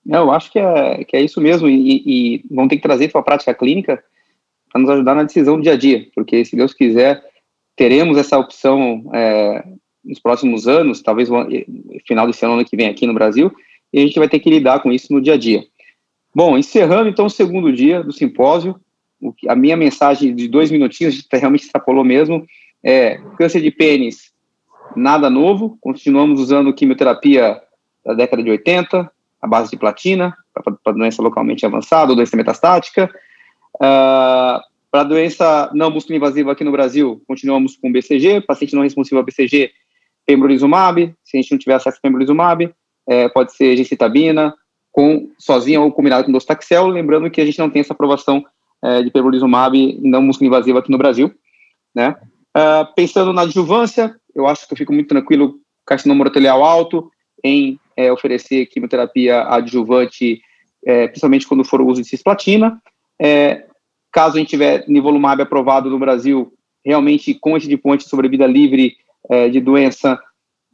Eu acho que é, que é isso mesmo, e, e vão ter que trazer para a prática clínica para nos ajudar na decisão do dia a dia, porque se Deus quiser, teremos essa opção é, nos próximos anos, talvez final desse ano, ano que vem aqui no Brasil, e a gente vai ter que lidar com isso no dia a dia. Bom, encerrando então o segundo dia do simpósio, a minha mensagem de dois minutinhos, a gente realmente extrapolou mesmo, é câncer de pênis, nada novo, continuamos usando quimioterapia da década de 80, a base de platina, para doença localmente avançada ou doença metastática. Uh, para doença não músculo invasiva aqui no Brasil, continuamos com BCG, paciente não responsivo a BCG, pembrolizumab, se a gente não tiver acesso a pembrolizumab, é, pode ser gencitabina, com, sozinha ou combinado com docetaxel, lembrando que a gente não tem essa aprovação é, de pembrolizumab não músculo invasiva aqui no Brasil, né? Uh, pensando na adjuvância, eu acho que eu fico muito tranquilo, carcinoma urotelial alto, em é, oferecer quimioterapia adjuvante, é, principalmente quando for o uso de cisplatina. É, caso a gente tiver nivolumab aprovado no Brasil, realmente com esse de ponte sobre vida livre é, de doença,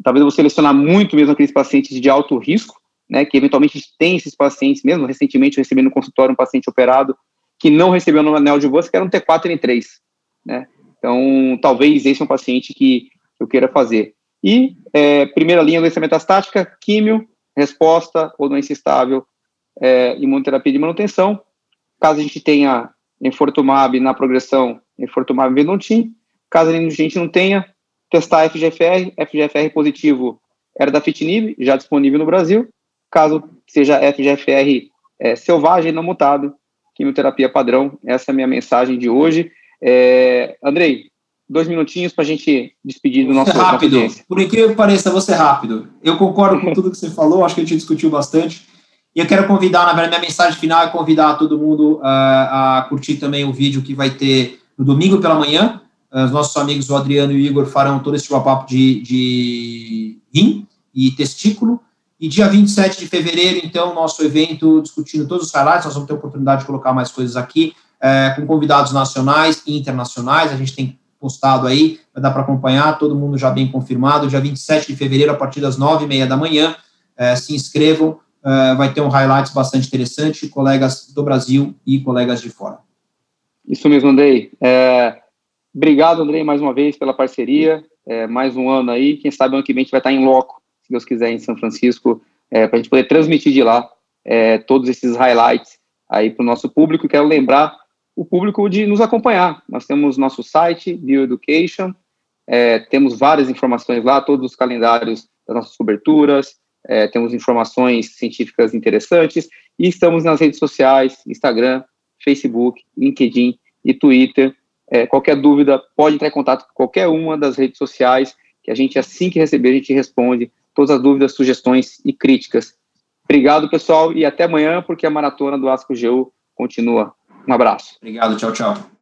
talvez eu vou selecionar muito mesmo aqueles pacientes de alto risco, né, que eventualmente tem esses pacientes, mesmo recentemente eu recebi no consultório um paciente operado que não recebeu no anel de bolsa, que era um T4 e N3, né, então talvez esse é um paciente que eu queira fazer. E é, primeira linha, doença metastática, químio, resposta ou doença estável, é, imunoterapia de manutenção. Caso a gente tenha enfortumab na progressão, enfortumab vedontin. Caso a gente não tenha, testar FGFR, FGFR positivo era da Fitinib, já disponível no Brasil. Caso seja FGFR é, selvagem, não mutado, quimioterapia padrão. Essa é a minha mensagem de hoje. É, Andrei, dois minutinhos para a gente despedir do nosso rápido. Por incrível que pareça, você rápido. Eu concordo com tudo que você falou, acho que a gente discutiu bastante. E eu quero convidar, na verdade, minha mensagem final é convidar todo mundo uh, a curtir também o vídeo que vai ter no domingo pela manhã. Uh, os nossos amigos, o Adriano e o Igor, farão todo esse papo de, de rim e testículo. E dia 27 de fevereiro, então, nosso evento discutindo todos os highlights. Nós vamos ter oportunidade de colocar mais coisas aqui, uh, com convidados nacionais e internacionais. A gente tem postado aí, vai dar para acompanhar, todo mundo já bem confirmado. Dia 27 de fevereiro, a partir das 9h30 da manhã. se inscrevam uh, vai ter um highlights bastante interessante, colegas do Brasil e colegas de fora. Isso mesmo, Andrei. É, obrigado, Andrei, mais uma vez pela parceria. É, mais um ano aí. Quem sabe ano que vem a gente vai estar em loco, se Deus quiser, em São Francisco, é, para a gente poder transmitir de lá todos esses highlights aí para o nosso público. Quero lembrar o público de nos acompanhar. Nós temos nosso site, Bioeducation, é, temos várias informações lá, todos os calendários das nossas coberturas, é, temos informações científicas interessantes e estamos nas redes sociais, Instagram, Facebook, LinkedIn e Twitter. É, qualquer dúvida, pode entrar em contato com qualquer uma das redes sociais, que a gente, assim que receber, a gente responde todas as dúvidas, sugestões e críticas. Obrigado, pessoal, e até amanhã, porque a maratona do Asco GU continua. Um abraço. Obrigado, tchau, tchau.